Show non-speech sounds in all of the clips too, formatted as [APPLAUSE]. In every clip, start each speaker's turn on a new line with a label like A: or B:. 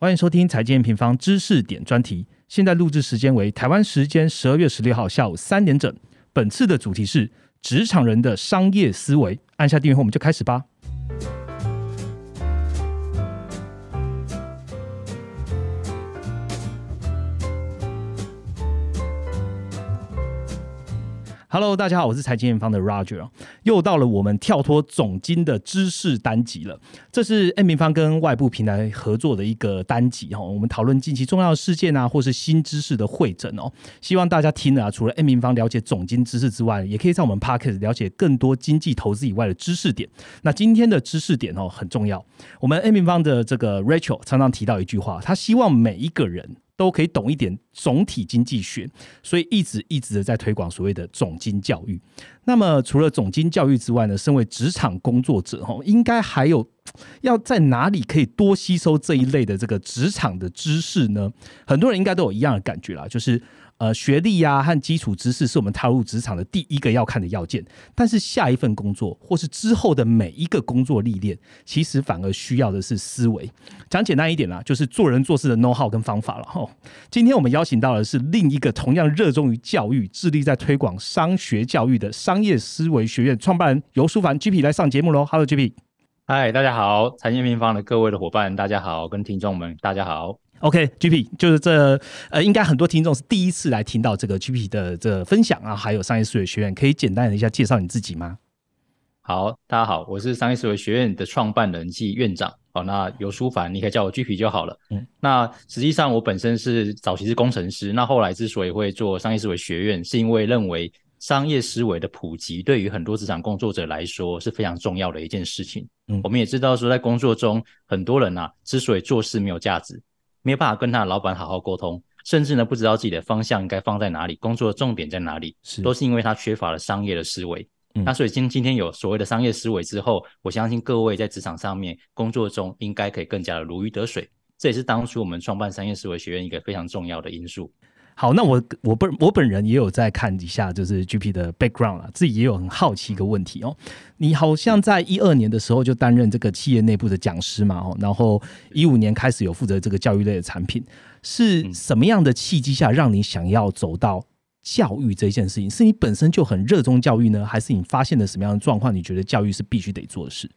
A: 欢迎收听财经平方知识点专题。现在录制时间为台湾时间十二月十六号下午三点整。本次的主题是职场人的商业思维。按下订阅后，我们就开始吧。Hello，大家好，我是财经院方的 Roger 又到了我们跳脱总金的知识单集了。这是 N 平方跟外部平台合作的一个单集哈，我们讨论近期重要的事件啊，或是新知识的会诊哦。希望大家听了，除了 N 平方了解总金知识之外，也可以在我们 Pocket 了解更多经济投资以外的知识点。那今天的知识点哦很重要，我们 N 平方的这个 Rachel 常常提到一句话，他希望每一个人。都可以懂一点总体经济学，所以一直一直的在推广所谓的总经教育。那么除了总经教育之外呢，身为职场工作者哦，应该还有要在哪里可以多吸收这一类的这个职场的知识呢？很多人应该都有一样的感觉啦，就是。呃，学历呀和基础知识是我们踏入职场的第一个要看的要件，但是下一份工作或是之后的每一个工作历练，其实反而需要的是思维。讲简单一点啦，就是做人做事的 know how 跟方法了哈。今天我们邀请到的是另一个同样热衷于教育、致力在推广商学教育的商业思维学院创办人尤淑凡 GP 来上节目喽。Hello，GP。
B: 嗨，大家好，财经平方的各位的伙伴，大家好，跟听众们，大家好。
A: OK，GP 就是这呃，应该很多听众是第一次来听到这个 GP 的这分享啊，还有商业思维学院，可以简单的一下介绍你自己吗？
B: 好，大家好，我是商业思维学院的创办人暨院长。好，那有书凡，你可以叫我 GP 就好了。嗯，那实际上我本身是早期是工程师，那后来之所以会做商业思维学院，是因为认为商业思维的普及对于很多职场工作者来说是非常重要的一件事情。嗯，我们也知道说在工作中，很多人啊之所以做事没有价值。没有办法跟他的老板好好沟通，甚至呢不知道自己的方向应该放在哪里，工作的重点在哪里，都是因为他缺乏了商业的思维。那所以今今天有所谓的商业思维之后，我相信各位在职场上面工作中应该可以更加的如鱼得水。这也是当初我们创办商业思维学院一个非常重要的因素。
A: 好，那我我本我本人也有在看一下，就是 GP 的 background 啊，自己也有很好奇一个问题哦。你好像在一二年的时候就担任这个企业内部的讲师嘛，哦，然后一五年开始有负责这个教育类的产品，是什么样的契机下让你想要走到教育这件事情？是你本身就很热衷教育呢，还是你发现了什么样的状况？你觉得教育是必须得做的事？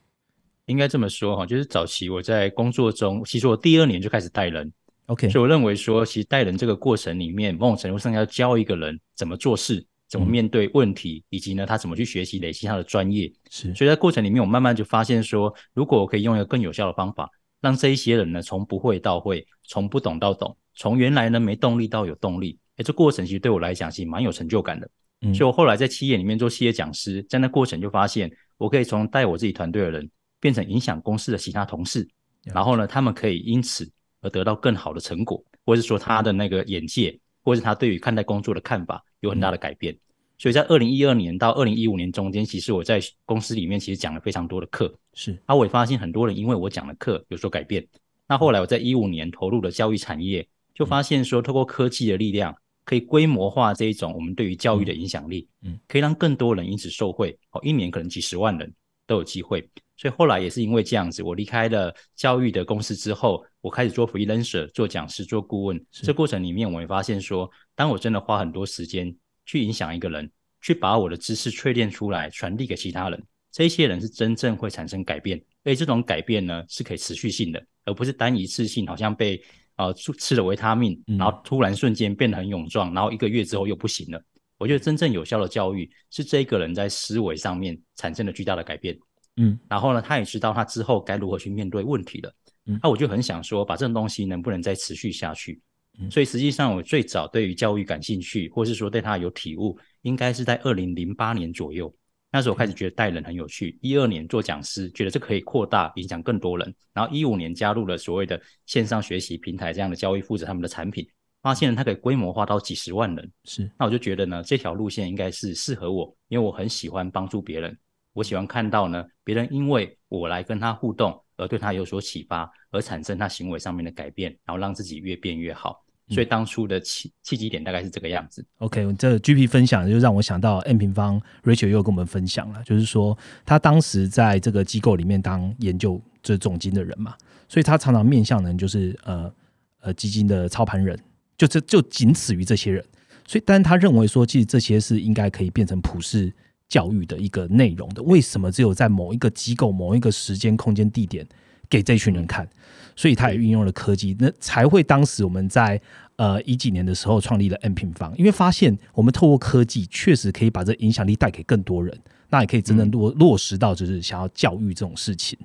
B: 应该这么说哈，就是早期我在工作中，其实我第二年就开始带人。
A: OK，
B: 所以我认为说，其实带人这个过程里面，某种程度上要教一个人怎么做事，怎么面对问题，以及呢，他怎么去学习、累积他的专业。
A: 是，
B: 所以在过程里面，我慢慢就发现说，如果我可以用一个更有效的方法，让这一些人呢，从不会到会，从不懂到懂，从原来呢没动力到有动力，哎，这过程其实对我来讲，其实蛮有成就感的。嗯，所以我后来在企业里面做企业讲师，在那过程就发现，我可以从带我自己团队的人，变成影响公司的其他同事，然后呢，他们可以因此而得到更好的成果。或者是说他的那个眼界，或者是他对于看待工作的看法有很大的改变。所以在二零一二年到二零一五年中间，其实我在公司里面其实讲了非常多的课。
A: 是，
B: 啊，我也发现很多人因为我讲的课有所改变。那后来我在一五年投入了教育产业，就发现说，透过科技的力量，可以规模化这一种我们对于教育的影响力，嗯，可以让更多人因此受惠。哦，一年可能几十万人都有机会。所以后来也是因为这样子，我离开了教育的公司之后，我开始做 freelancer，做讲师，做顾问。这过程里面，我会发现说，当我真的花很多时间去影响一个人，去把我的知识淬炼出来，传递给其他人，这些人是真正会产生改变。而且这种改变呢，是可以持续性的，而不是单一次性，好像被啊吃了维他命，然后突然瞬间变得很勇壮，然后一个月之后又不行了。我觉得真正有效的教育，是这个人在思维上面产生了巨大的改变。嗯，然后呢，他也知道他之后该如何去面对问题了。嗯，那我就很想说，把这种东西能不能再持续下去？嗯，所以实际上我最早对于教育感兴趣，或是说对他有体悟，应该是在二零零八年左右。那时候我开始觉得带人很有趣。一二年做讲师，觉得这可以扩大影响更多人。然后一五年加入了所谓的线上学习平台这样的教育，负责他们的产品，发现它可以规模化到几十万人。
A: 是，
B: 那我就觉得呢，这条路线应该是适合我，因为我很喜欢帮助别人。我喜欢看到呢，别人因为我来跟他互动，而对他有所启发，而产生他行为上面的改变，然后让自己越变越好。所以当初的契契机点大概是这个样子。
A: OK，这 GP 分享就让我想到 M 平方 Rachel 又跟我们分享了，就是说他当时在这个机构里面当研究这总经的人嘛，所以他常常面向的就是呃呃基金的操盘人，就这就仅此于这些人。所以，但他认为说，其实这些是应该可以变成普世教育的一个内容的。为什么只有在某一个机构、某一个时间、空间、地点给这群人看？所以他也运用了科技，那才会当时我们在呃一几年的时候创立了 M 平方，因为发现我们透过科技确实可以把这影响力带给更多人，那也可以真正落落实到就是想要教育这种事情。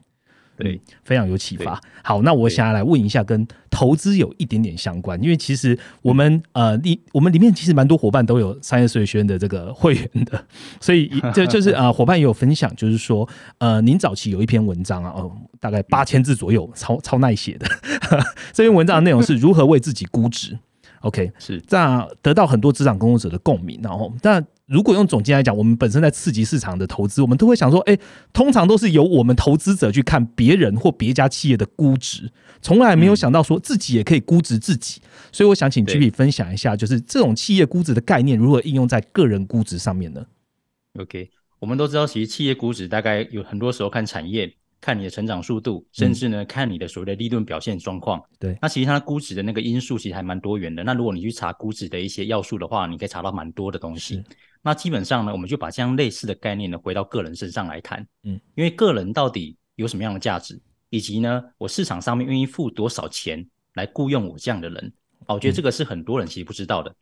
B: 对，
A: 非常有启发。好，那我想要来问一下，跟投资有一点点相关，因为其实我们呃里我们里面其实蛮多伙伴都有商业税学院的这个会员的，所以就就是 [LAUGHS] 呃伙伴也有分享，就是说呃您早期有一篇文章啊，哦大概八千字左右，超超耐写的 [LAUGHS] 这篇文章的内容是如何为自己估值。OK，
B: 是
A: 这样得到很多职场工作者的共鸣，然后但。如果用总结来讲，我们本身在刺激市场的投资，我们都会想说，哎，通常都是由我们投资者去看别人或别家企业的估值，从来没有想到说自己也可以估值自己。所以我想请 G P 分享一下，就是这种企业估值的概念如何应用在个人估值上面呢
B: ？OK，我们都知道，其实企业估值大概有很多时候看产业。看你的成长速度，甚至呢，看你的所谓的利润表现状况。
A: 对，
B: 那其实它估值的那个因素其实还蛮多元的。那如果你去查估值的一些要素的话，你可以查到蛮多的东西。那基本上呢，我们就把这样类似的概念呢，回到个人身上来谈。嗯，因为个人到底有什么样的价值，以及呢，我市场上面愿意付多少钱来雇佣我这样的人，我觉得这个是很多人其实不知道的。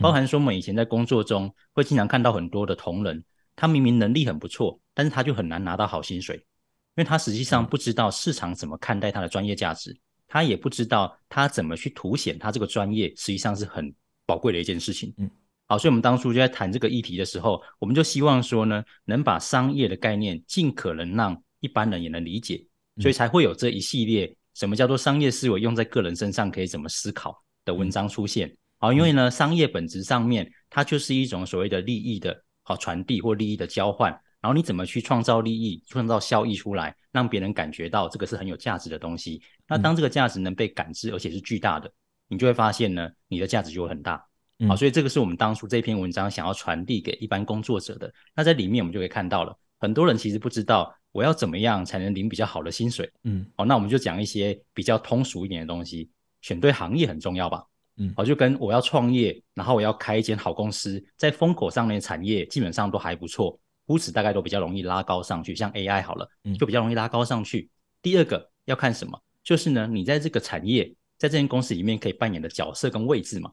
B: 包含说我们以前在工作中会经常看到很多的同仁，他明明能力很不错，但是他就很难拿到好薪水。因为他实际上不知道市场怎么看待他的专业价值，他也不知道他怎么去凸显他这个专业实际上是很宝贵的一件事情。嗯，好，所以我们当初就在谈这个议题的时候，我们就希望说呢，能把商业的概念尽可能让一般人也能理解，所以才会有这一系列什么叫做商业思维用在个人身上可以怎么思考的文章出现。好，因为呢，商业本质上面它就是一种所谓的利益的好传递或利益的交换。然后你怎么去创造利益、创造效益出来，让别人感觉到这个是很有价值的东西？那当这个价值能被感知，而且是巨大的，你就会发现呢，你的价值就会很大。好，所以这个是我们当初这篇文章想要传递给一般工作者的。那在里面我们就可以看到了，很多人其实不知道我要怎么样才能领比较好的薪水。嗯，好，那我们就讲一些比较通俗一点的东西，选对行业很重要吧？嗯，好，就跟我要创业，然后我要开一间好公司，在风口上面产业基本上都还不错。估值大概都比较容易拉高上去，像 AI 好了，就比较容易拉高上去。第二个要看什么，就是呢，你在这个产业，在这间公司里面可以扮演的角色跟位置嘛。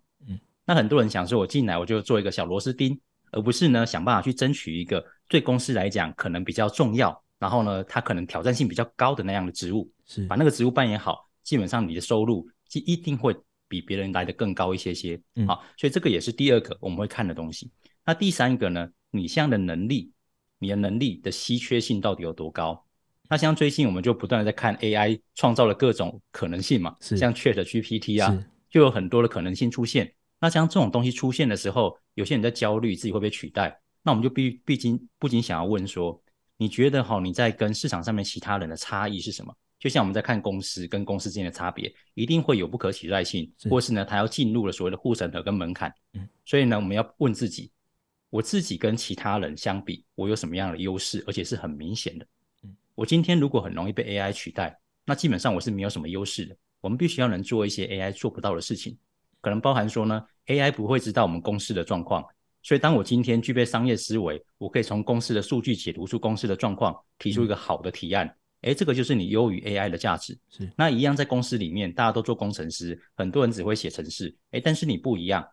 B: 嗯，那很多人想说，我进来我就做一个小螺丝钉，而不是呢想办法去争取一个对公司来讲可能比较重要，然后呢它可能挑战性比较高的那样的职务。
A: 是，
B: 把那个职务扮演好，基本上你的收入就一定会比别人来的更高一些些。好，所以这个也是第二个我们会看的东西。那第三个呢，你这样的能力。你的能力的稀缺性到底有多高？那像最近我们就不断的在看 AI 创造了各种可能性嘛，像 Chat GPT 啊，就有很多的可能性出现。那像这种东西出现的时候，有些人在焦虑自己会被取代，那我们就必毕竟不仅想要问说，你觉得哈你在跟市场上面其他人的差异是什么？就像我们在看公司跟公司之间的差别，一定会有不可取代性，或是呢，它要进入了所谓的护城河跟门槛。嗯，所以呢，我们要问自己。我自己跟其他人相比，我有什么样的优势，而且是很明显的。嗯，我今天如果很容易被 AI 取代，那基本上我是没有什么优势的。我们必须要能做一些 AI 做不到的事情，可能包含说呢，AI 不会知道我们公司的状况，所以当我今天具备商业思维，我可以从公司的数据解读出公司的状况，提出一个好的提案。诶，这个就是你优于 AI 的价值。
A: 是，
B: 那一样在公司里面，大家都做工程师，很多人只会写程式。诶，但是你不一样。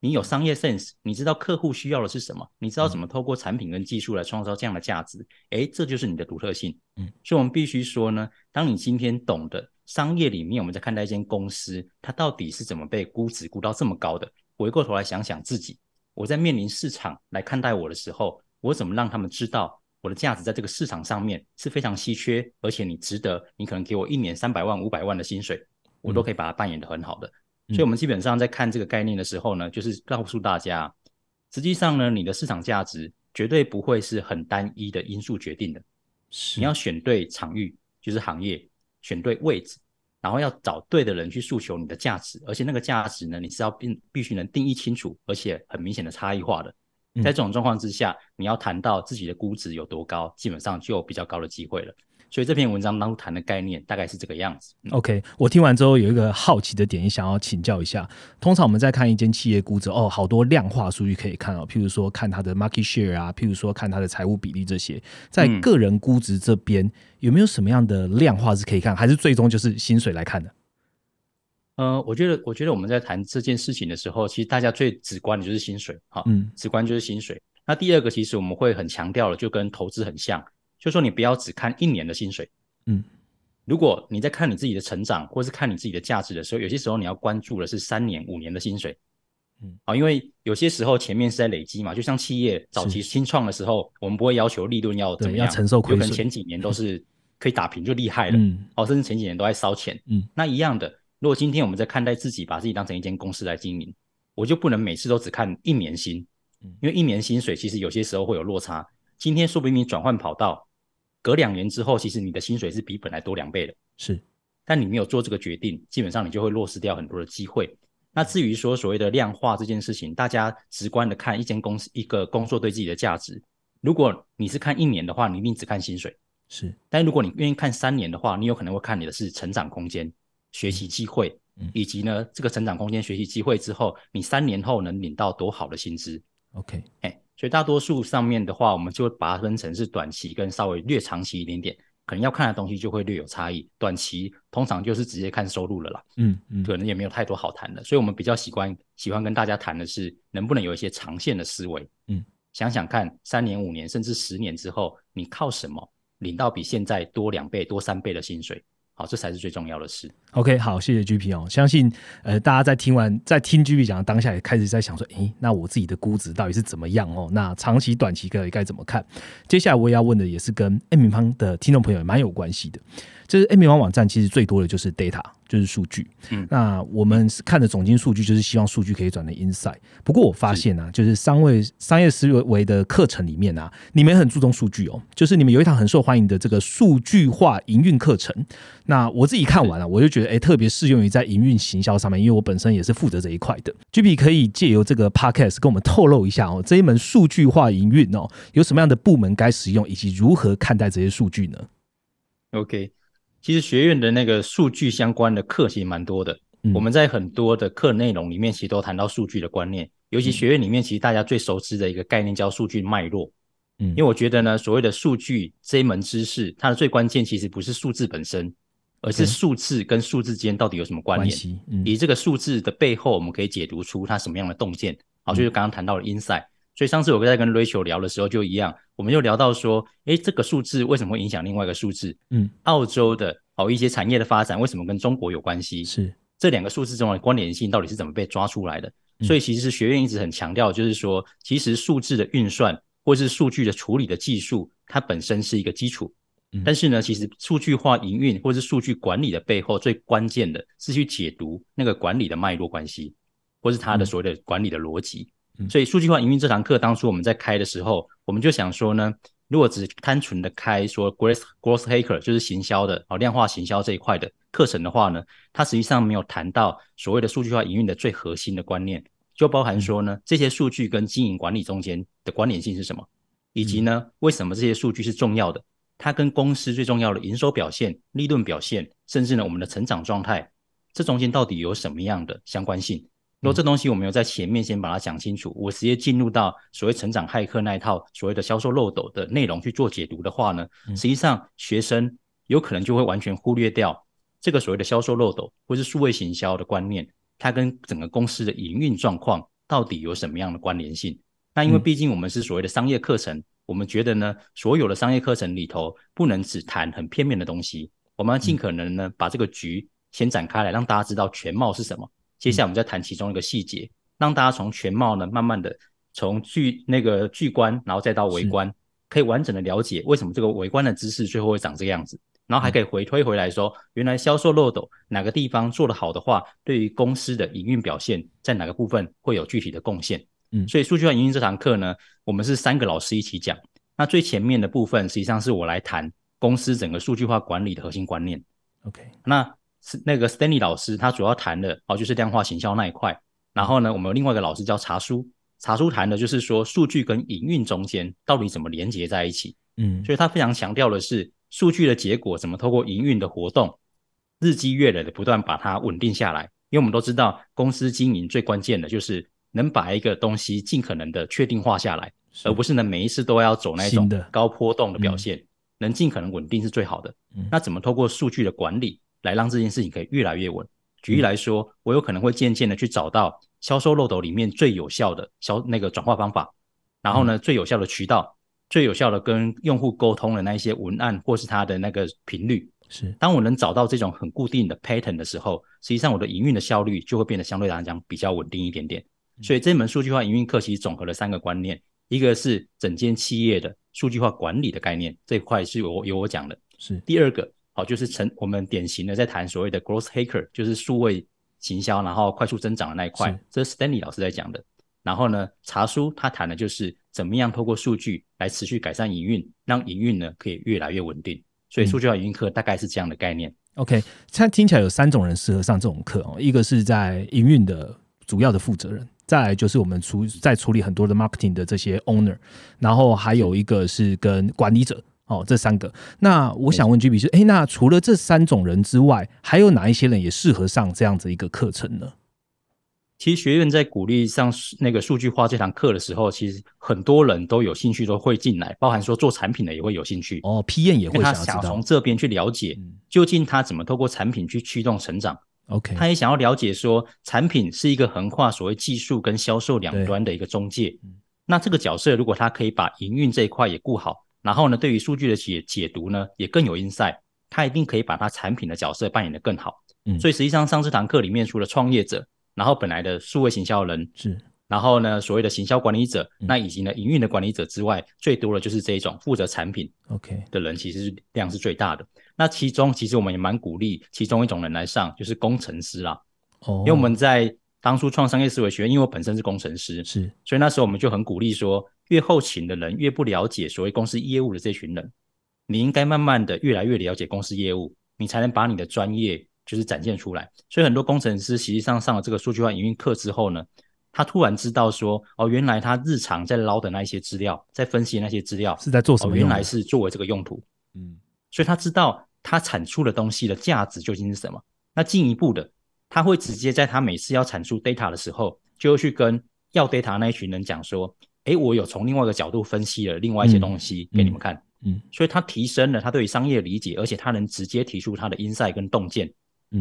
B: 你有商业 sense，你知道客户需要的是什么，你知道怎么透过产品跟技术来创造这样的价值，诶，这就是你的独特性。嗯，所以我们必须说呢，当你今天懂得商业里面我们在看待一间公司，它到底是怎么被估值估到这么高的，回过头来想想自己，我在面临市场来看待我的时候，我怎么让他们知道我的价值在这个市场上面是非常稀缺，而且你值得，你可能给我一年三百万、五百万的薪水，我都可以把它扮演的很好的。所以，我们基本上在看这个概念的时候呢，就是告诉大家，实际上呢，你的市场价值绝对不会是很单一的因素决定的。你要选对场域，就是行业；选对位置，然后要找对的人去诉求你的价值，而且那个价值呢，你是要必必须能定义清楚，而且很明显的差异化的。在这种状况之下，你要谈到自己的估值有多高，基本上就有比较高的机会了。所以这篇文章当中谈的概念大概是这个样子。
A: OK，我听完之后有一个好奇的点，也想要请教一下。通常我们在看一间企业估值，哦，好多量化数据可以看哦，譬如说看它的 market share 啊，譬如说看它的财务比例这些。在个人估值这边有没有什么样的量化是可以看，还是最终就是薪水来看的？
B: 呃，我觉得，我觉得我们在谈这件事情的时候，其实大家最直观的就是薪水，哈，嗯，直观就是薪水。那第二个，其实我们会很强调的，就跟投资很像。就说你不要只看一年的薪水，嗯，如果你在看你自己的成长，或是看你自己的价值的时候，有些时候你要关注的是三年、五年的薪水，嗯，啊，因为有些时候前面是在累积嘛，就像企业早期新创的时候，我们不会要求利润要怎么样，
A: 承受亏损，
B: 前几年都是可以打平就厉害了，嗯，哦，甚至前几年都在烧钱，嗯，那一样的，如果今天我们在看待自己，把自己当成一间公司来经营，我就不能每次都只看一年薪，嗯，因为一年薪水其实有些时候会有落差，今天说不定你转换跑道。隔两年之后，其实你的薪水是比本来多两倍的，
A: 是。
B: 但你没有做这个决定，基本上你就会落实掉很多的机会。那至于说所谓的量化这件事情，大家直观的看一间公司一个工作对自己的价值。如果你是看一年的话，你一定只看薪水，
A: 是。
B: 但如果你愿意看三年的话，你有可能会看你的是成长空间、学习机会，以及呢这个成长空间、学习机会之后，你三年后能领到多好的薪资。
A: OK，
B: 哎。所以大多数上面的话，我们就会把它分成是短期跟稍微略长期一点点，可能要看的东西就会略有差异。短期通常就是直接看收入了啦，嗯嗯，可能也没有太多好谈的。所以我们比较喜欢喜欢跟大家谈的是，能不能有一些长线的思维，嗯，想想看，三年、五年甚至十年之后，你靠什么领到比现在多两倍、多三倍的薪水？好，这才是最重要的事。
A: OK，好，谢谢 GP 哦。相信呃，大家在听完在听 GP 讲的当下，也开始在想说，诶，那我自己的估值到底是怎么样哦？那长期、短期该该怎么看？接下来我也要问的也是跟 M 平方的听众朋友也蛮有关系的。就是 M 平方网站其实最多的就是 data，就是数据。嗯，那我们看的总金数据，就是希望数据可以转成 insight。不过我发现啊，就是商位商业思维的课程里面啊，你们很注重数据哦。就是你们有一堂很受欢迎的这个数据化营运课程。那我自己看完了，我就觉得哎，特别适用于在营运行销上面，因为我本身也是负责这一块的。G P 可以借由这个 podcast 跟我们透露一下哦，这一门数据化营运哦，有什么样的部门该使用，以及如何看待这些数据呢
B: ？OK。其实学院的那个数据相关的课其实蛮多的，我们在很多的课内容里面其实都谈到数据的观念，尤其学院里面其实大家最熟知的一个概念叫数据脉络。嗯，因为我觉得呢，所谓的数据这一门知识，它的最关键其实不是数字本身，而是数字跟数字之间到底有什么关联，以这个数字的背后，我们可以解读出它什么样的洞见。好，就是刚刚谈到的 insight。所以上次我在跟 Rachel 聊的时候就一样，我们就聊到说，哎，这个数字为什么会影响另外一个数字？嗯，澳洲的哦一些产业的发展为什么跟中国有关系？
A: 是
B: 这两个数字中的关联性到底是怎么被抓出来的？所以其实是学院一直很强调，就是说，其实数字的运算或是数据的处理的技术，它本身是一个基础。但是呢，其实数据化营运或是数据管理的背后，最关键的是去解读那个管理的脉络关系，或是它的所谓的管理的逻辑。所以数据化营运这堂课，当初我们在开的时候，我们就想说呢，如果只单纯的开说 growth growth hacker 就是行销的哦量化行销这一块的课程的话呢，它实际上没有谈到所谓的数据化营运的最核心的观念，就包含说呢，这些数据跟经营管理中间的关联性是什么，以及呢，为什么这些数据是重要的，它跟公司最重要的营收表现、利润表现，甚至呢我们的成长状态，这中间到底有什么样的相关性？如果这东西我们有在前面先把它讲清楚，我直接进入到所谓成长骇客那一套所谓的销售漏斗的内容去做解读的话呢，实际上学生有可能就会完全忽略掉这个所谓的销售漏斗或是数位行销的观念，它跟整个公司的营运状况到底有什么样的关联性？那因为毕竟我们是所谓的商业课程，我们觉得呢，所有的商业课程里头不能只谈很片面的东西，我们要尽可能呢把这个局先展开来，让大家知道全貌是什么。接下来我们再谈其中一个细节，让大家从全貌呢，慢慢的从巨那个巨观，然后再到微观，可以完整的了解为什么这个微观的知识最后会长这个样子，然后还可以回推回来说，原来销售漏斗哪个地方做得好的话，对于公司的营运表现在哪个部分会有具体的贡献。嗯，所以数据化营运这堂课呢，我们是三个老师一起讲，那最前面的部分实际上是我来谈公司整个数据化管理的核心观念。
A: OK，
B: 那是那个 Stanley 老师，他主要谈的哦就是量化行销那一块。然后呢，我们有另外一个老师叫茶叔，茶叔谈的就是说数据跟营运中间到底怎么连接在一起。
A: 嗯，
B: 所以他非常强调的是数据的结果怎么透过营运的活动，日积月累的不断把它稳定下来。因为我们都知道，公司经营最关键的就是能把一个东西尽可能的确定化下来，而不是呢每一次都要走那种高波动的表现，能尽可能稳定是最好的。那怎么透过数据的管理来让这件事情可以越来越稳？举例来说，我有可能会渐渐的去找到销售漏斗里面最有效的销那个转化方法，然后呢最有效的渠道。最有效的跟用户沟通的那一些文案，或是它的那个频率，
A: 是
B: 当我能找到这种很固定的 pattern 的时候，实际上我的营运的效率就会变得相对来讲比较稳定一点点。所以这门数据化营运课其实总合了三个观念，一个是整间企业的数据化管理的概念，这块是由由我讲的。
A: 是
B: 第二个，好就是成我们典型的在谈所谓的 growth hacker，就是数位行销，然后快速增长的那一块，这是 Stanley 老师在讲的。然后呢，茶叔他谈的就是怎么样透过数据来持续改善营运，让营运呢可以越来越稳定。所以数据化营运课大概是这样的概念。
A: OK，它听起来有三种人适合上这种课哦，一个是在营运的主要的负责人，再来就是我们处在处理很多的 marketing 的这些 owner，然后还有一个是跟管理者哦，这三个。那我想问 G B 是，哎，那除了这三种人之外，还有哪一些人也适合上这样子一个课程呢？
B: 其实学院在鼓励上那个数据化这堂课的时候，其实很多人都有兴趣，都会进来，包含说做产品的也会有兴趣
A: 哦。P 验也会
B: 想从这边去了解，究竟他怎么透过产品去驱动成长。
A: OK，
B: 他也想要了解说，产品是一个横跨所谓技术跟销售两端的一个中介。那这个角色如果他可以把营运这一块也顾好，然后呢，对于数据的解解读呢也更有 insight，他一定可以把他产品的角色扮演的更好。嗯，所以实际上上这堂课里面，除了创业者。然后本来的数位行销人
A: 是，
B: 然后呢，所谓的行销管理者，那以及呢营运的管理者之外，最多的就是这一种负责产品
A: OK
B: 的人，其实量是最大的。那其中其实我们也蛮鼓励其中一种人来上，就是工程师啦。
A: 哦，
B: 因为我们在当初创商业思维学院，因为我本身是工程师，
A: 是，
B: 所以那时候我们就很鼓励说，越后勤的人越不了解所谓公司业务的这群人，你应该慢慢的越来越了解公司业务，你才能把你的专业。就是展现出来，所以很多工程师实际上上了这个数据化营运课之后呢，他突然知道说，哦，原来他日常在捞的那一些资料，在分析那些资料
A: 是在做什么？
B: 原来是作为这个用途。
A: 嗯，
B: 所以他知道他产出的东西的价值究竟是什么。那进一步的，他会直接在他每次要产出 data 的时候，就会去跟要 data 那一群人讲说，哎，我有从另外一个角度分析了另外一些东西给你们看。
A: 嗯，
B: 所以他提升了他对于商业理解，而且他能直接提出他的 insight 跟洞见。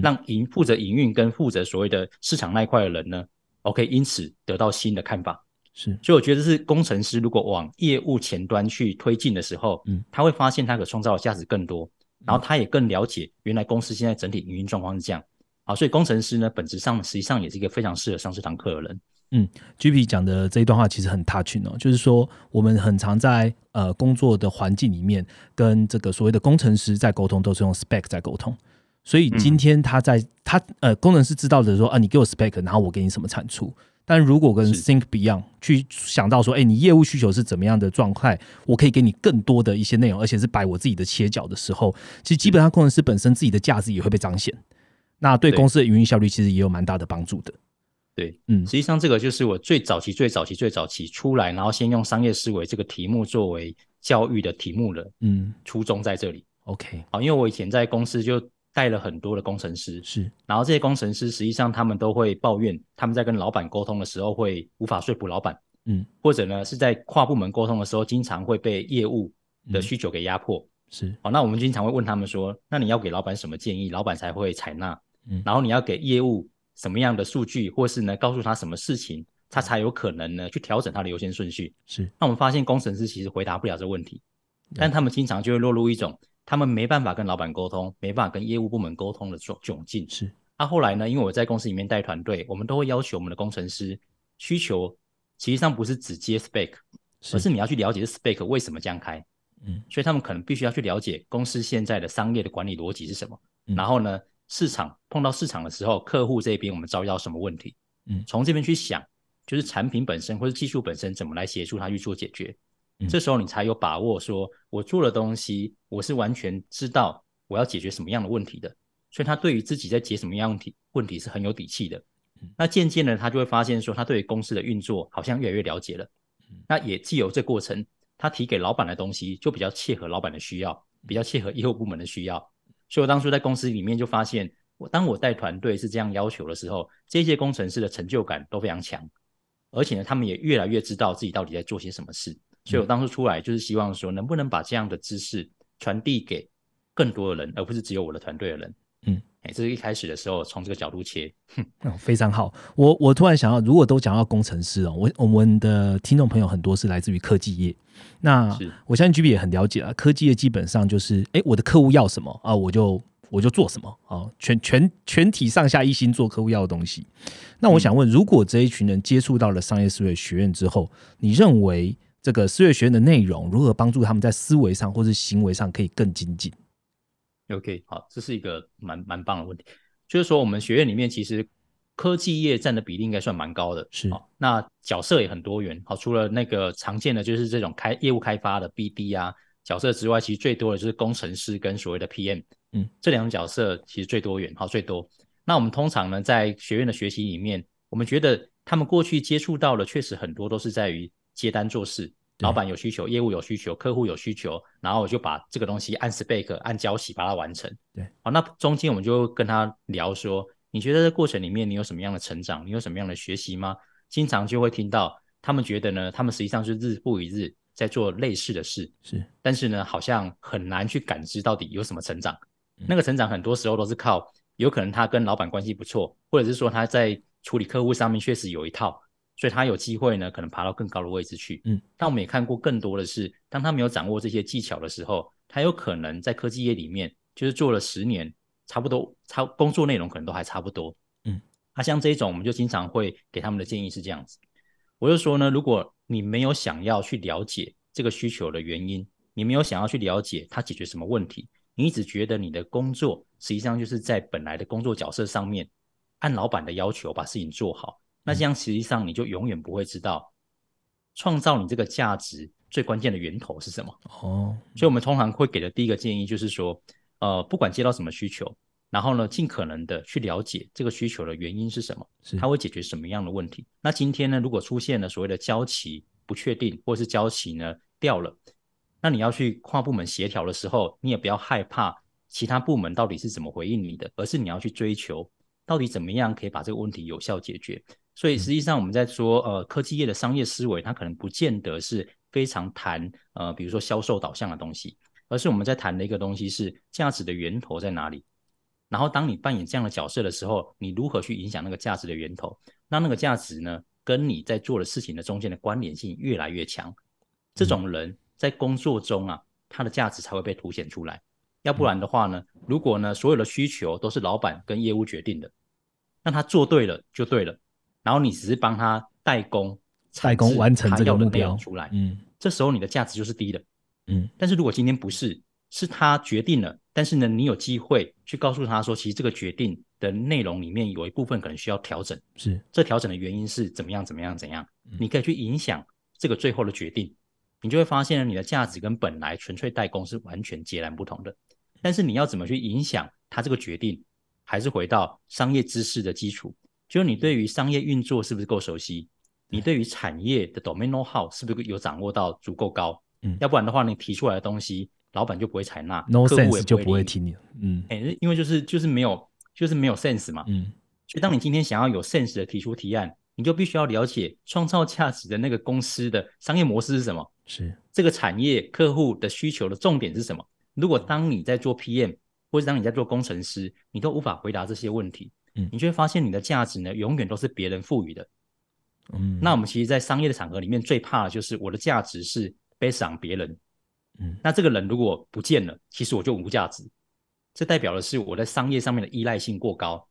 B: 让营负责营运跟负责所谓的市场那一块的人呢，OK，因此得到新的看法。
A: 是，
B: 所以我觉得是工程师如果往业务前端去推进的时候，
A: 嗯，
B: 他会发现他可创造的价值更多，然后他也更了解原来公司现在整体营运状况是这样。好，所以工程师呢，本质上实际上也是一个非常适合上这堂课的人。
A: 嗯，GP 讲的这一段话其实很 touching 哦，就是说我们很常在呃工作的环境里面跟这个所谓的工程师在沟通，都是用 spec 在沟通。所以今天他在他呃工程师知道的说啊，你给我 spec，然后我给你什么产出。但如果跟 think beyond 去想到说，哎，你业务需求是怎么样的状态，我可以给你更多的一些内容，而且是摆我自己的切角的时候，其实基本上工程师本身自己的价值也会被彰显。那对公司的营运效率其实也有蛮大的帮助的。
B: 对，
A: 嗯，
B: 实际上这个就是我最早期、最早期、最早期出来，然后先用商业思维这个题目作为教育的题目了。
A: 嗯，
B: 初衷在这里。
A: OK，
B: 好，因为我以前在公司就。带了很多的工程师，
A: 是，
B: 然后这些工程师实际上他们都会抱怨，他们在跟老板沟通的时候会无法说服老板，
A: 嗯，
B: 或者呢是在跨部门沟通的时候，经常会被业务的需求给压迫，
A: 是，
B: 好，那我们经常会问他们说，那你要给老板什么建议，老板才会采纳？
A: 嗯，
B: 然后你要给业务什么样的数据，或是呢告诉他什么事情，他才有可能呢去调整他的优先顺序？
A: 是，
B: 那我们发现工程师其实回答不了这个问题，但他们经常就会落入一种。他们没办法跟老板沟通，没办法跟业务部门沟通的窘窘境。
A: 是，
B: 那后来呢？因为我在公司里面带团队，我们都会要求我们的工程师需求，其实上不是只接 spec，而是你要去了解 spec 为什么这样开。
A: 嗯，
B: 所以他们可能必须要去了解公司现在的商业的管理逻辑是什么。然后呢，市场碰到市场的时候，客户这边我们遭遇到什么问题？
A: 嗯，
B: 从这边去想，就是产品本身或者技术本身怎么来协助他去做解决。这时候你才有把握说，我做的东西我是完全知道我要解决什么样的问题的，所以他对于自己在解什么样题问题是很有底气的。那渐渐的，他就会发现说，他对公司的运作好像越来越了解了。那也既有这过程，他提给老板的东西就比较切合老板的需要，比较切合业务部门的需要。所以我当初在公司里面就发现，我当我带团队是这样要求的时候，这些工程师的成就感都非常强，而且呢，他们也越来越知道自己到底在做些什么事。所以我当初出来就是希望说，能不能把这样的知识传递给更多的人，而不是只有我的团队的人。嗯，哎，这是一开始的时候从这个角度切，
A: 嗯，非常好。我我突然想到，如果都讲到工程师哦，我我们的听众朋友很多是来自于科技业，那我相信 G B 也很了解啊。科技业基本上就是，哎，我的客户要什么啊，我就我就做什么啊，全全全体上下一心做客户要的东西。那我想问，如果这一群人接触到了商业思维学院之后，你认为这个思维学院的内容如何帮助他们在思维上或是行为上可以更精进
B: ？OK，好，这是一个蛮蛮棒的问题。就是说，我们学院里面其实科技业占的比例应该算蛮高的，
A: 是。
B: 那角色也很多元，好，除了那个常见的就是这种开业务开发的 BD 啊角色之外，其实最多的就是工程师跟所谓的 PM，嗯，这两种角色其实最多元，好，最多。那我们通常呢，在学院的学习里面，我们觉得他们过去接触到的确实很多都是在于接单做事。老板有需求，业务有需求，客户有需求，然后我就把这个东西按 spec 按交期把它完成。
A: 对，
B: 好，那中间我们就跟他聊说，你觉得这过程里面你有什么样的成长？你有什么样的学习吗？经常就会听到他们觉得呢，他们实际上是日复一日在做类似的事，
A: 是，
B: 但是呢，好像很难去感知到底有什么成长。那个成长很多时候都是靠，有可能他跟老板关系不错，或者是说他在处理客户上面确实有一套。所以他有机会呢，可能爬到更高的位置去。嗯，但我们也看过更多的是，当他没有掌握这些技巧的时候，他有可能在科技业里面就是做了十年，差不多，差工作内容可能都还差不多。嗯，那像这种，我们就经常会给他们的建议是这样子。我就说呢，如果你没有想要去了解这个需求的原因，你没有想要去了解他解决什么问题，你一直觉得你的工作实际上就是在本来的工作角色上面，按老板的要求把事情做好。那这样实际上你就永远不会知道，创造你这个价值最关键的源头是什么哦。所以，我们通常会给的第一个建议就是说，呃，不管接到什么需求，然后呢，尽可能的去了解这个需求的原因是什么，它会解决什么样的问题。那今天呢，如果出现了所谓的交期不确定，或者是交期呢掉了，那你要去跨部门协调的时候，你也不要害怕其他部门到底是怎么回应你的，而是你要去追求到底怎么样可以把这个问题有效解决。所以实际上我们在说，呃，科技业的商业思维，它可能不见得是非常谈，呃，比如说销售导向的东西，而是我们在谈的一个东西是价值的源头在哪里。然后当你扮演这样的角色的时候，你如何去影响那个价值的源头？那那个价值呢，跟你在做的事情的中间的关联性越来越强，这种人在工作中啊，他的价值才会被凸显出来。要不然的话呢，如果呢所有的需求都是老板跟业务决定的，那他做对了就对了。然后你只是帮他代工，
A: 代工完成这个目标。
B: 出来，嗯，这时候你的价值就是低的，嗯。但是如果今天不是，是他决定了，但是呢，你有机会去告诉他说，其实这个决定的内容里面有一部分可能需要调整，
A: 是。
B: 这调整的原因是怎么样怎么样怎样，你可以去影响这个最后的决定，你就会发现，你的价值跟本来纯粹代工是完全截然不同的。但是你要怎么去影响他这个决定，还是回到商业知识的基础。就是你对于商业运作是不是够熟悉？你对于产业的 domain know how 是不是有掌握到足够高？嗯，要不然的话，你提出来的东西，老板就不会采纳
A: ，no sense 就不会听你。嗯，
B: 哎，因为就是就是没有就是没有 sense 嘛。嗯，所以当你今天想要有 sense 的提出提案，你就必须要了解创造价值的那个公司的商业模式是什么？
A: 是
B: 这个产业客户的需求的重点是什么？如果当你在做 PM 或者当你在做工程师，你都无法回答这些问题。你就会发现你的价值呢，永远都是别人赋予的。嗯，那我们其实，在商业的场合里面，最怕的就是我的价值是背上别人。嗯，那这个人如果不见了，其实我就无价值。这代表的是我在商业上面的依赖性过高。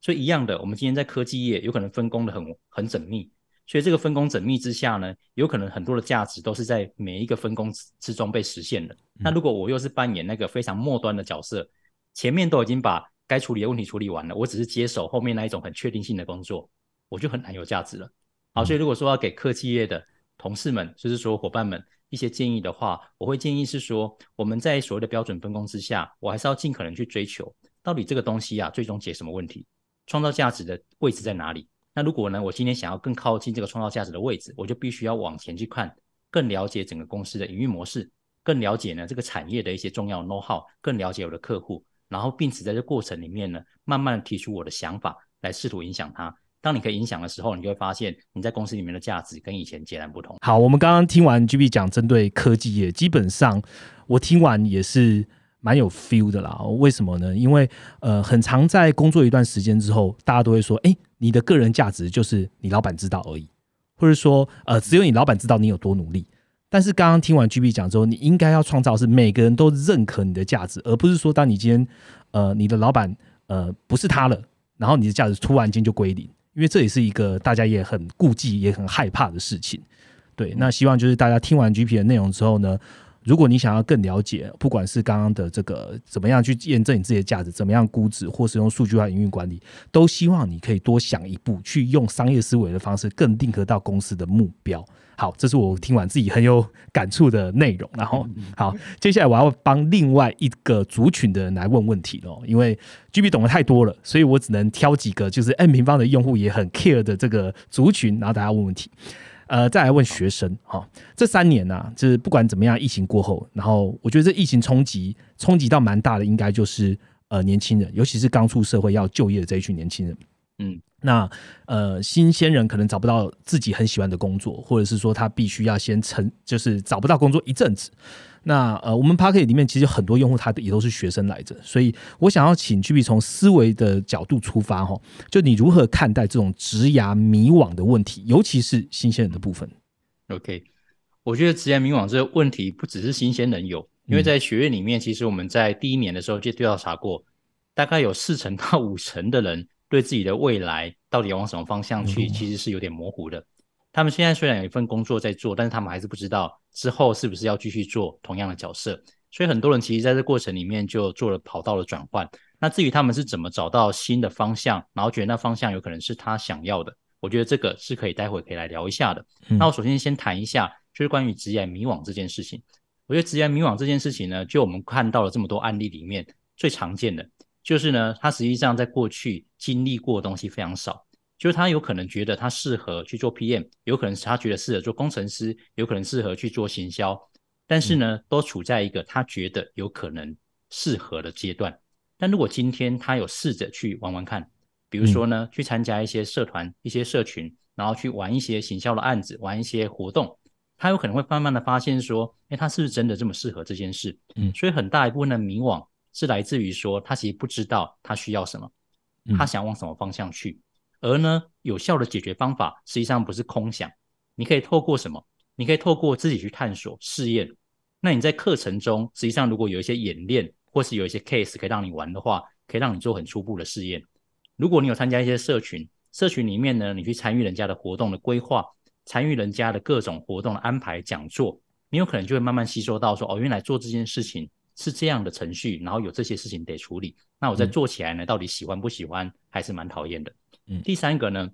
B: 所以一样的，我们今天在科技业有可能分工的很很缜密，所以这个分工缜密之下呢，有可能很多的价值都是在每一个分工之中被实现的。那如果我又是扮演那个非常末端的角色，前面都已经把该处理的问题处理完了，我只是接手后面那一种很确定性的工作，我就很难有价值了。好，所以如果说要给科技业的同事们，就是说伙伴们一些建议的话，我会建议是说，我们在所谓的标准分工之下，我还是要尽可能去追求到底这个东西啊，最终解什么问题？创造价值的位置在哪里？那如果呢，我今天想要更靠近这个创造价值的位置，我就必须要往前去看，更了解整个公司的营运模式，更了解呢这个产业的一些重要 know how，更了解我的客户，然后并且在这过程里面呢，慢慢的提出我的想法来试图影响他。当你可以影响的时候，你就会发现你在公司里面的价值跟以前截然不同。
A: 好，我们刚刚听完 GB 讲针对科技业，基本上我听完也是蛮有 feel 的啦。为什么呢？因为呃，很常在工作一段时间之后，大家都会说，哎，你的个人价值就是你老板知道而已，或者说呃，只有你老板知道你有多努力。但是刚刚听完 GB 讲之后，你应该要创造是每个人都认可你的价值，而不是说当你今天呃你的老板呃不是他了，然后你的价值突然间就归零。因为这也是一个大家也很顾忌、也很害怕的事情，对。那希望就是大家听完 GP 的内容之后呢，如果你想要更了解，不管是刚刚的这个怎么样去验证你自己的价值，怎么样估值，或是用数据化营运管理，都希望你可以多想一步，去用商业思维的方式，更定格到公司的目标。好，这是我听完自己很有感触的内容。然后，好，接下来我要帮另外一个族群的人来问问题喽。因为 GB 懂得太多了，所以我只能挑几个就是 N 平方的用户也很 care 的这个族群，然后大家问问题。呃，再来问学生哈，这三年呢，就是不管怎么样，疫情过后，然后我觉得这疫情冲击冲击到蛮大的，应该就是呃年轻人，尤其是刚出社会要就业的这一群年轻人，嗯。那呃，新鲜人可能找不到自己很喜欢的工作，或者是说他必须要先成，就是找不到工作一阵子。那呃，我们 p a r k e t 里面其实很多用户，他也都是学生来着，所以我想要请 G B 从思维的角度出发哈，就你如何看待这种职涯迷惘的问题，尤其是新鲜人的部分
B: ？OK，我觉得职涯迷惘这个问题不只是新鲜人有，因为在学院里面，其实我们在第一年的时候就调查过，大概有四成到五成的人。对自己的未来到底要往什么方向去，其实是有点模糊的。他们现在虽然有一份工作在做，但是他们还是不知道之后是不是要继续做同样的角色。所以很多人其实在这过程里面就做了跑道的转换。那至于他们是怎么找到新的方向，然后觉得那方向有可能是他想要的，我觉得这个是可以待会可以来聊一下的。那我首先先谈一下，就是关于职业迷惘这件事情。我觉得职业迷惘这件事情呢，就我们看到了这么多案例里面最常见的。就是呢，他实际上在过去经历过的东西非常少。就是他有可能觉得他适合去做 PM，有可能是他觉得适合做工程师，有可能适合去做行销。但是呢，都处在一个他觉得有可能适合的阶段。但如果今天他有试着去玩玩看，比如说呢，去参加一些社团、一些社群，然后去玩一些行销的案子，玩一些活动，他有可能会慢慢的发现说，哎，他是不是真的这么适合这件事？嗯，所以很大一部分的迷惘。是来自于说，他其实不知道他需要什么，他想往什么方向去。而呢，有效的解决方法实际上不是空想，你可以透过什么？你可以透过自己去探索、试验。那你在课程中，实际上如果有一些演练，或是有一些 case 可以让你玩的话，可以让你做很初步的试验。如果你有参加一些社群，社群里面呢，你去参与人家的活动的规划，参与人家的各种活动的安排、讲座，你有可能就会慢慢吸收到说，哦，原来做这件事情。是这样的程序，然后有这些事情得处理。那我在做起来呢，到底喜欢不喜欢，还是蛮讨厌的。嗯，第三个呢，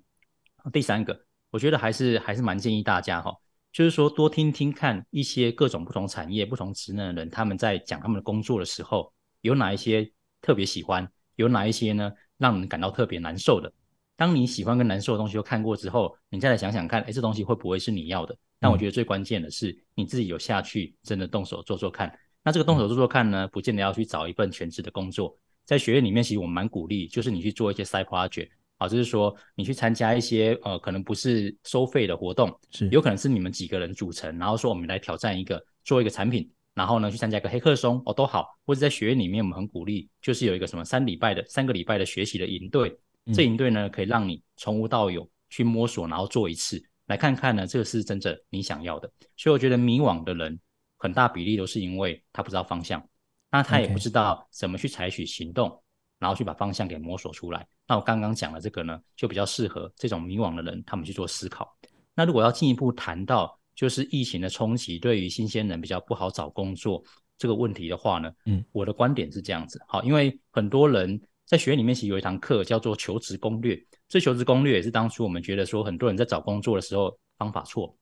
B: 第三个，我觉得还是还是蛮建议大家哈，就是说多听听看一些各种不同产业、不同职能的人，他们在讲他们的工作的时候，有哪一些特别喜欢，有哪一些呢，让人感到特别难受的。当你喜欢跟难受的东西都看过之后，你再来想想看，哎，这东西会不会是你要的？但我觉得最关键的是你自己有下去，真的动手做做看。那这个动手做做看呢，不见得要去找一份全职的工作。在学院里面，其实我们蛮鼓励，就是你去做一些 side project，啊，就是说你去参加一些呃，可能不是收费的活动，
A: 是
B: 有可能是你们几个人组成，然后说我们来挑战一个做一个产品，然后呢去参加一个黑客松哦都好，或者在学院里面我们很鼓励，就是有一个什么三礼拜的三个礼拜的学习的营队，这营队呢可以让你从无到有去摸索，然后做一次，来看看呢这个是真正你想要的。所以我觉得迷惘的人。很大比例都是因为他不知道方向，那他也不知道怎么去采取行动，然后去把方向给摸索出来。那我刚刚讲的这个呢，就比较适合这种迷惘的人，他们去做思考。那如果要进一步谈到，就是疫情的冲击对于新鲜人比较不好找工作这个问题的话呢，嗯，我的观点是这样子。好，因为很多人在学院里面其实有一堂课叫做求职攻略，这求职攻略也是当初我们觉得说很多人在找工作的时候方法错。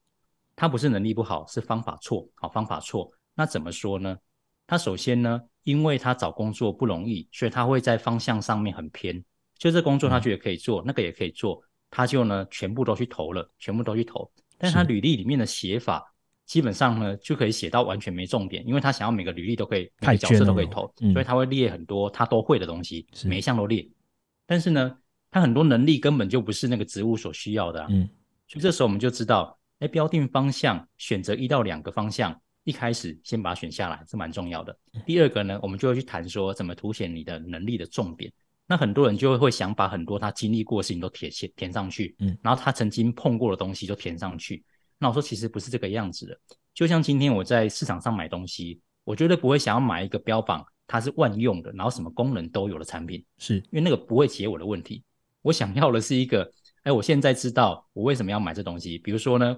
B: 他不是能力不好，是方法错。好，方法错。那怎么说呢？他首先呢，因为他找工作不容易，所以他会在方向上面很偏。就这工作他觉得可以做，那个也可以做，他就呢全部都去投了，全部都去投。但是他履历里面的写法，基本上呢就可以写到完全没重点，因为他想要每个履历都可以，每个角色都可以投，所以他会列很多他都会的东西，每一项都列。但是呢，他很多能力根本就不是那个职务所需要的。嗯，所以这时候我们就知道，哎，标定方向，选择一到两个方向，一开始先把它选下来是蛮重要的。第二个呢，我们就会去谈说怎么凸显你的能力的重点。那很多人就会会想把很多他经历过的事情都填写填上去，嗯，然后他曾经碰过的东西就填上去。那我说其实不是这个样子的。就像今天我在市场上买东西，我绝对不会想要买一个标榜它是万用的，然后什么功能都有的产品，
A: 是
B: 因为那个不会解我的问题。我想要的是一个，哎，我现在知道我为什么要买这东西。比如说呢，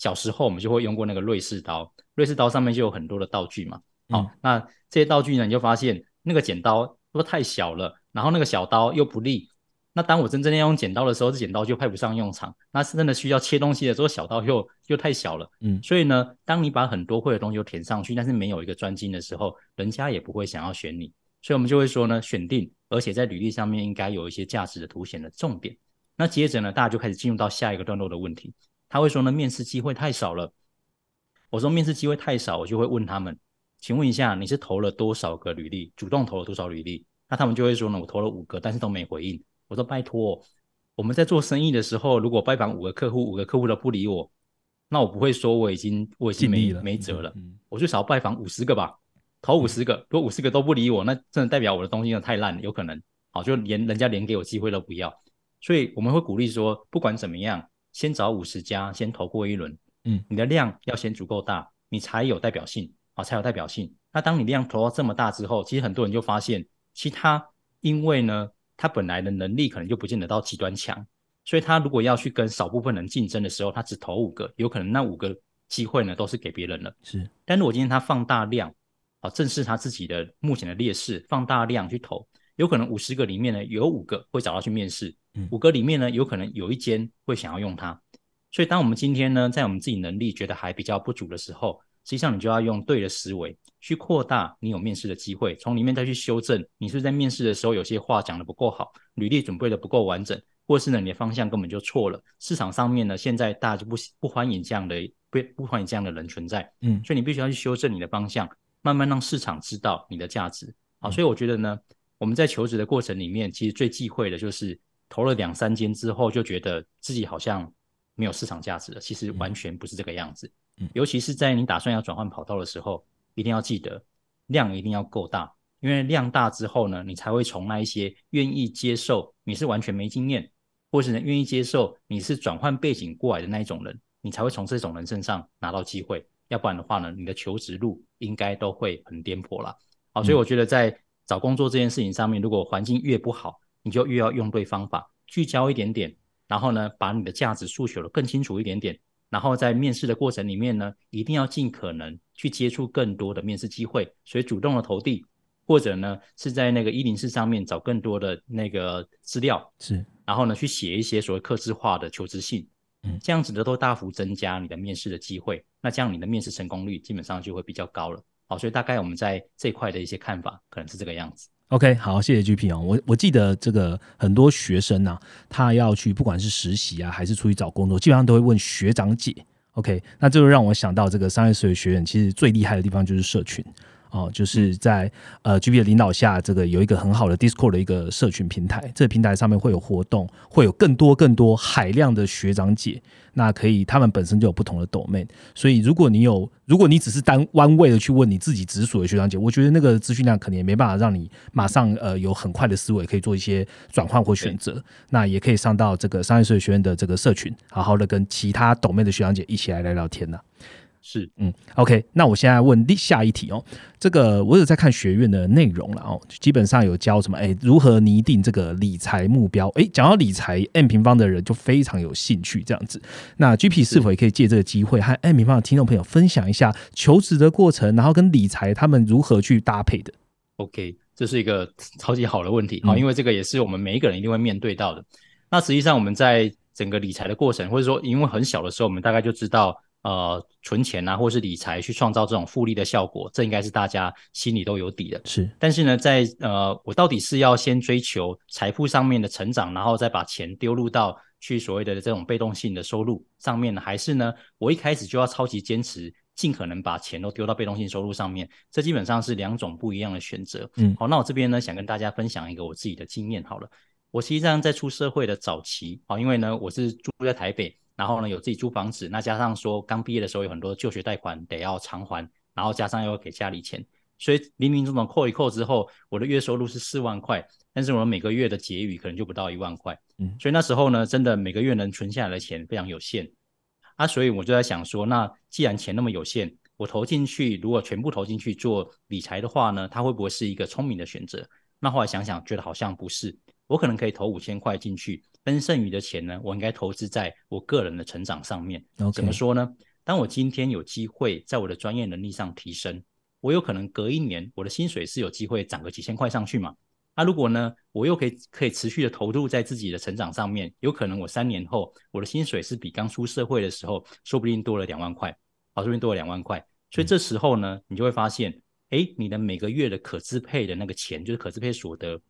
B: 小时候我们就会用过那个瑞士刀，瑞士刀上面就有很多的道具嘛，好，那这些道具呢，你就发现那个剪刀都太小了。然后那个小刀又不利，那当我真正要用剪刀的时候，这剪刀就派不上用场。那是真的需要切东西的时候，小刀又又太小了。嗯，所以呢，当你把很多会的东西都填上去，但是没有一个专精的时候，人家也不会想要选你。所以我们就会说呢，选定，而且在履历上面应该有一些价值的凸显的重点。那接着呢，大家就开始进入到下一个段落的问题。他会说呢，面试机会太少了。我说面试机会太少，我就会问他们，请问一下，你是投了多少个履历？主动投了多少履历？那他们就会说呢，我投了五个，但是都没回应。我说拜托，我们在做生意的时候，如果拜访五个客户，五个客户都不理我，那我不会说我已经我已经没没辙了。我最少拜访五十个吧，投五十个，如果五十个都不理我，那真的代表我的东西呢太烂了，有可能好就连人家连给我机会都不要。所以我们会鼓励说，不管怎么样，先找五十家，先投过一轮。嗯，你的量要先足够大，你才有代表性啊，才有代表性。那当你量投到这么大之后，其实很多人就发现。其他，因为呢，他本来的能力可能就不见得到极端强，所以他如果要去跟少部分人竞争的时候，他只投五个，有可能那五个机会呢都是给别人了。
A: 是，
B: 但如果今天他放大量，啊，正视他自己的目前的劣势，放大量去投，有可能五十个里面呢有五个会找他去面试，五个里面呢有可能有一间会想要用它。所以当我们今天呢在我们自己能力觉得还比较不足的时候，实际上，你就要用对的思维去扩大你有面试的机会，从里面再去修正你是在面试的时候有些话讲的不够好，履历准备的不够完整，或是呢你的方向根本就错了。市场上面呢，现在大家就不不欢迎这样的不不欢迎这样的人存在，嗯，所以你必须要去修正你的方向，慢慢让市场知道你的价值。好，所以我觉得呢，我们在求职的过程里面，其实最忌讳的就是投了两三间之后，就觉得自己好像没有市场价值了。其实完全不是这个样子。尤其是在你打算要转换跑道的时候，一定要记得量一定要够大，因为量大之后呢，你才会从那一些愿意接受你是完全没经验，或是呢愿意接受你是转换背景过来的那一种人，你才会从这种人身上拿到机会。要不然的话呢，你的求职路应该都会很颠簸了。好，所以我觉得在找工作这件事情上面，如果环境越不好，你就越要用对方法，聚焦一点点，然后呢，把你的价值诉求的更清楚一点点。然后在面试的过程里面呢，一定要尽可能去接触更多的面试机会，所以主动的投递，或者呢是在那个一零四上面找更多的那个资料，
A: 是，
B: 然后呢去写一些所谓客制化的求职信，嗯，这样子的都大幅增加你的面试的机会，那这样你的面试成功率基本上就会比较高了。好，所以大概我们在这块的一些看法可能是这个样子。
A: OK，好，谢谢 GP 啊。我我记得这个很多学生呢，他要去不管是实习啊，还是出去找工作，基本上都会问学长姐。OK，那这就让我想到这个商业思维学院，其实最厉害的地方就是社群。哦，就是在呃 G B 的领导下，这个有一个很好的 Discord 的一个社群平台，这个平台上面会有活动，会有更多更多海量的学长姐，那可以他们本身就有不同的 domain，所以如果你有，如果你只是单弯位的去问你自己直属的学长姐，我觉得那个资讯量可能也没办法让你马上呃有很快的思维可以做一些转换或选择，那也可以上到这个商业思维学院的这个社群，好好的跟其他 domain 的学长姐一起来聊聊天呢。
B: 是，
A: 嗯，OK，那我现在问下一题哦。这个我有在看学院的内容了哦，基本上有教什么？哎，如何拟定这个理财目标？哎，讲到理财，M 平方的人就非常有兴趣这样子。那 GP 是否也可以借这个机会和 M 平方的听众朋友分享一下求职的过程，然后跟理财他们如何去搭配的
B: ？OK，这是一个超级好的问题啊，因为这个也是我们每一个人一定会面对到的。那实际上我们在整个理财的过程，或者说因为很小的时候，我们大概就知道。呃存钱啊，或是理财去创造这种复利的效果，这应该是大家心里都有底的。
A: 是，
B: 但是呢，在呃，我到底是要先追求财富上面的成长，然后再把钱丢入到去所谓的这种被动性的收入上面呢，还是呢，我一开始就要超级坚持，尽可能把钱都丢到被动性收入上面？这基本上是两种不一样的选择。
A: 嗯，
B: 好，那我这边呢，想跟大家分享一个我自己的经验。好了，我实际上在出社会的早期，啊，因为呢，我是住在台北。然后呢，有自己租房子，那加上说刚毕业的时候有很多就学贷款得要偿还，然后加上又要给家里钱，所以零零总总扣一扣之后，我的月收入是四万块，但是我每个月的结余可能就不到一万块，
A: 嗯，
B: 所以那时候呢，真的每个月能存下来的钱非常有限，啊，所以我就在想说，那既然钱那么有限，我投进去，如果全部投进去做理财的话呢，它会不会是一个聪明的选择？那后来想想，觉得好像不是，我可能可以投五千块进去。跟剩余的钱呢，我应该投资在我个人的成长上面。怎么说呢？当我今天有机会在我的专业能力上提升，我有可能隔一年我的薪水是有机会涨个几千块上去嘛？那如果呢，我又可以可以持续的投入在自己的成长上面，有可能我三年后我的薪水是比刚出社会的时候说不定多了两万块，好，说不定多了两万块。所以这时候呢，你就会发现，哎，你的每个月的可支配的那个钱，就是可支配所得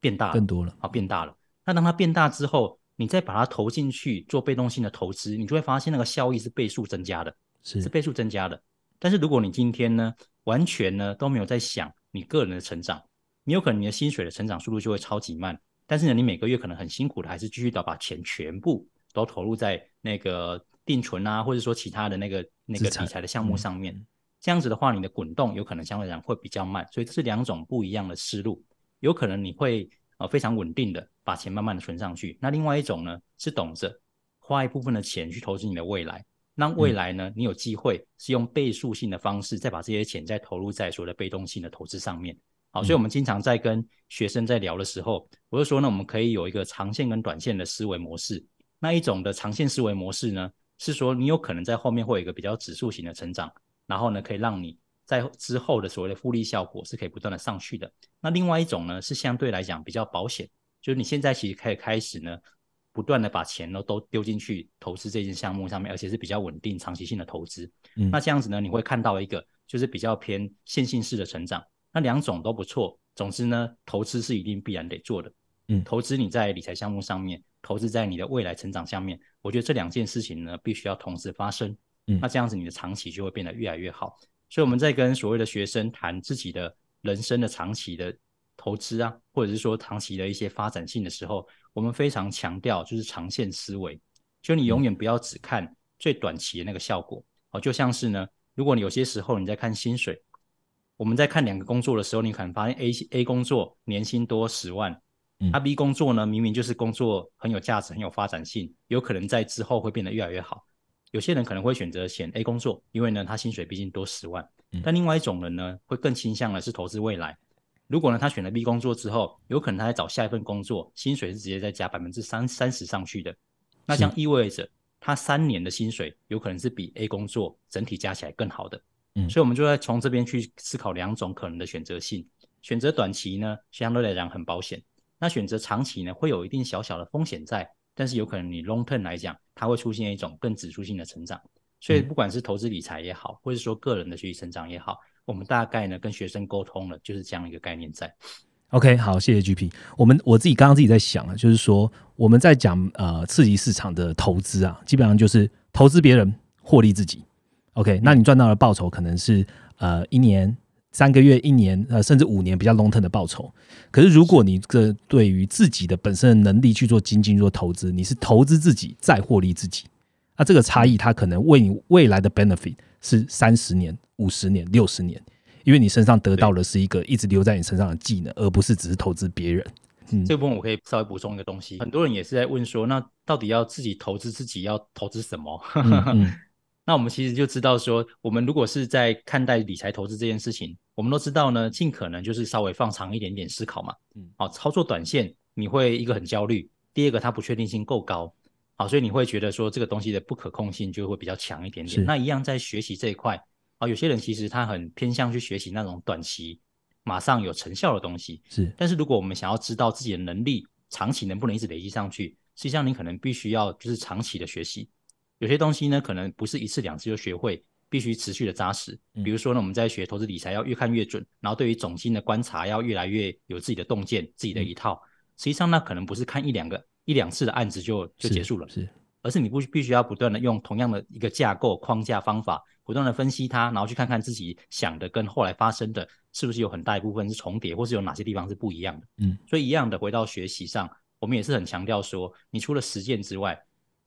B: 变大了，
A: 更多了，
B: 好，变大了。那当它变大之后，你再把它投进去做被动性的投资，你就会发现那个效益是倍数增加的，
A: 是
B: 是倍数增加的。但是如果你今天呢，完全呢都没有在想你个人的成长，你有可能你的薪水的成长速度就会超级慢。但是呢，你每个月可能很辛苦的，还是继续的把钱全部都投入在那个定存啊，或者说其他的那个那个理财的项目上面。这样子的话，你的滚动有可能相对来讲会比较慢。所以这是两种不一样的思路，有可能你会。呃，非常稳定的把钱慢慢的存上去。那另外一种呢，是懂着花一部分的钱去投资你的未来，让未来呢，你有机会是用倍数性的方式再把这些钱再投入在所谓的被动性的投资上面。好，所以我们经常在跟学生在聊的时候，我就说呢，我们可以有一个长线跟短线的思维模式。那一种的长线思维模式呢，是说你有可能在后面会有一个比较指数型的成长，然后呢，可以让你。在之后的所谓的复利效果是可以不断的上去的。那另外一种呢，是相对来讲比较保险，就是你现在其实可以开始呢，不断的把钱呢都丢进去投资这件项目上面，而且是比较稳定、长期性的投资。
A: 嗯，
B: 那这样子呢，你会看到一个就是比较偏线性式的成长。那两种都不错。总之呢，投资是一定必然得做的。
A: 嗯，
B: 投资你在理财项目上面，投资在你的未来成长上面，我觉得这两件事情呢，必须要同时发生。
A: 嗯，
B: 那这样子你的长期就会变得越来越好。所以我们在跟所谓的学生谈自己的人生的长期的投资啊，或者是说长期的一些发展性的时候，我们非常强调就是长线思维，就你永远不要只看最短期的那个效果哦。就像是呢，如果你有些时候你在看薪水，我们在看两个工作的时候，你可能发现 A A 工作年薪多十万，
A: 那
B: B 工作呢明明就是工作很有价值、很有发展性，有可能在之后会变得越来越好。有些人可能会选择选 A 工作，因为呢，他薪水毕竟多十万。但另外一种人呢，会更倾向的是投资未来。如果呢，他选了 B 工作之后，有可能他在找下一份工作，薪水是直接再加百分之三三十上去的。那这样意味着他三年的薪水有可能是比 A 工作整体加起来更好的。
A: 嗯，
B: 所以我们就在从这边去思考两种可能的选择性。选择短期呢，相对来讲很保险；那选择长期呢，会有一定小小的风险在。但是有可能你 long term 来讲，它会出现一种更指数性的成长。所以不管是投资理财也好，或者说个人的学习成长也好，我们大概呢跟学生沟通了，就是这样一个概念在。
A: OK，好，谢谢 GP。我们我自己刚刚自己在想啊，就是说我们在讲呃刺激市场的投资啊，基本上就是投资别人获利自己。OK，那你赚到的报酬可能是呃一年。三个月、一年，呃，甚至五年比较 long term 的报酬。可是，如果你这对于自己的本身的能力去做精进、做投资，你是投资自己再获利自己，那这个差异，它可能为你未来的 benefit 是三十年、五十年、六十年，因为你身上得到的是一个一直留在你身上的技能，而不是只是投资别人。
B: 嗯，这部分我可以稍微补充一个东西，很多人也是在问说，那到底要自己投资自己，要投资什么？[LAUGHS] 那我们其实就知道说，我们如果是在看待理财投资这件事情，我们都知道呢，尽可能就是稍微放长一点点思考嘛。
A: 嗯，
B: 好，操作短线你会一个很焦虑，第二个它不确定性够高，好，所以你会觉得说这个东西的不可控性就会比较强一点点。那一样在学习这一块，啊，有些人其实他很偏向去学习那种短期马上有成效的东西。
A: 是，
B: 但是如果我们想要知道自己的能力长期能不能一直累积上去，实际上你可能必须要就是长期的学习。有些东西呢，可能不是一次两次就学会，必须持续的扎实。比如说呢，我们在学投资理财要越看越准，然后对于总金的观察要越来越有自己的洞见、自己的一套。实际上，那可能不是看一两个、一两次的案子就就结束了，
A: 是，
B: 而是你不必须要不断的用同样的一个架构框架方法，不断的分析它，然后去看看自己想的跟后来发生的是不是有很大一部分是重叠，或是有哪些地方是不一样的。
A: 嗯，
B: 所以一样的回到学习上。我们也是很强调说，你除了实践之外，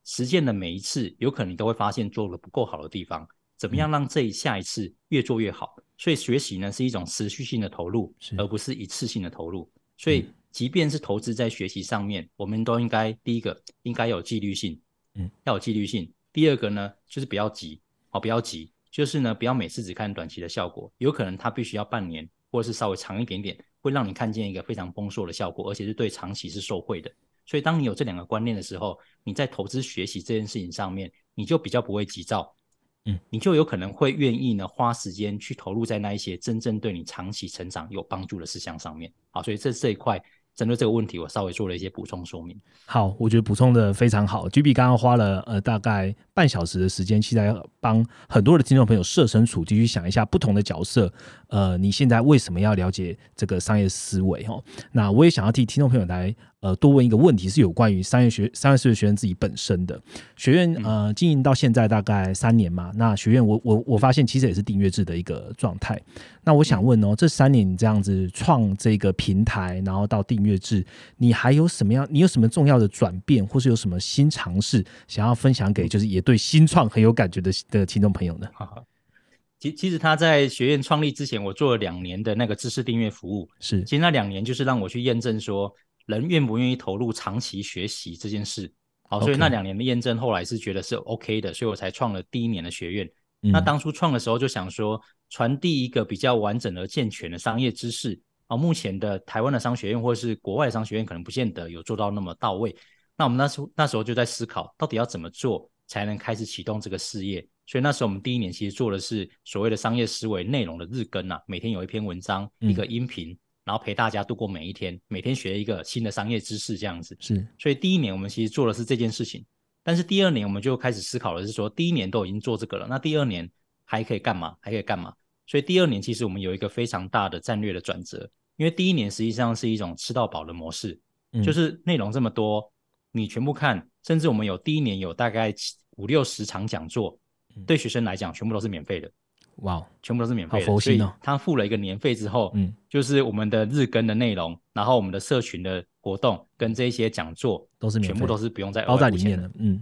B: 实践的每一次，有可能你都会发现做的不够好的地方，怎么样让这一下一次越做越好？所以学习呢是一种持续性的投入，而不是一次性的投入。所以即便是投资在学习上面，我们都应该第一个应该有纪律性，
A: 嗯，
B: 要有纪律性。第二个呢，就是不要急，好，不要急，就是呢，不要每次只看短期的效果，有可能它必须要半年，或者是稍微长一点点。会让你看见一个非常丰硕的效果，而且是对长期是受惠的。所以，当你有这两个观念的时候，你在投资学习这件事情上面，你就比较不会急躁，
A: 嗯，
B: 你就有可能会愿意呢花时间去投入在那一些真正对你长期成长有帮助的事项上面。好，所以这这一块。针对这个问题，我稍微做了一些补充说明。
A: 好，我觉得补充的非常好。G B 刚刚花了呃大概半小时的时间，现在帮很多的听众朋友设身处地去想一下不同的角色。呃，你现在为什么要了解这个商业思维？哦，那我也想要替听众朋友来。呃，多问一个问题，是有关于商业学、商业思维学院自己本身的学院。呃，经营到现在大概三年嘛。那学院，我我我发现其实也是订阅制的一个状态。那我想问哦，这三年你这样子创这个平台，然后到订阅制，你还有什么样？你有什么重要的转变，或是有什么新尝试想要分享给就是也对新创很有感觉的的听众朋友呢？[LAUGHS]
B: 其其实他在学院创立之前，我做了两年的那个知识订阅服务。
A: 是，
B: 其实那两年就是让我去验证说。人愿不愿意投入长期学习这件事？好，所以那两年的验证后来是觉得是 OK 的，所以我才创了第一年的学院。那当初创的时候就想说，传递一个比较完整而健全的商业知识。啊，目前的台湾的商学院或者是国外的商学院可能不见得有做到那么到位。那我们那时候那时候就在思考，到底要怎么做才能开始启动这个事业？所以那时候我们第一年其实做的是所谓的商业思维内容的日更啊，每天有一篇文章，一个音频。然后陪大家度过每一天，每天学一个新的商业知识，这样子
A: 是。
B: 所以第一年我们其实做的是这件事情，但是第二年我们就开始思考的是说，第一年都已经做这个了，那第二年还可以干嘛？还可以干嘛？所以第二年其实我们有一个非常大的战略的转折，因为第一年实际上是一种吃到饱的模式，就是内容这么多，你全部看，甚至我们有第一年有大概五六十场讲座，对学生来讲全部都是免费的。
A: 哇，
B: 全部都是免费的，所以他付了一个年费之后，
A: 嗯，
B: 就是我们的日更的内容，然后我们的社群的活动跟这些讲座
A: 都是
B: 全部都是不用再
A: 包在里面
B: 的，
A: 嗯，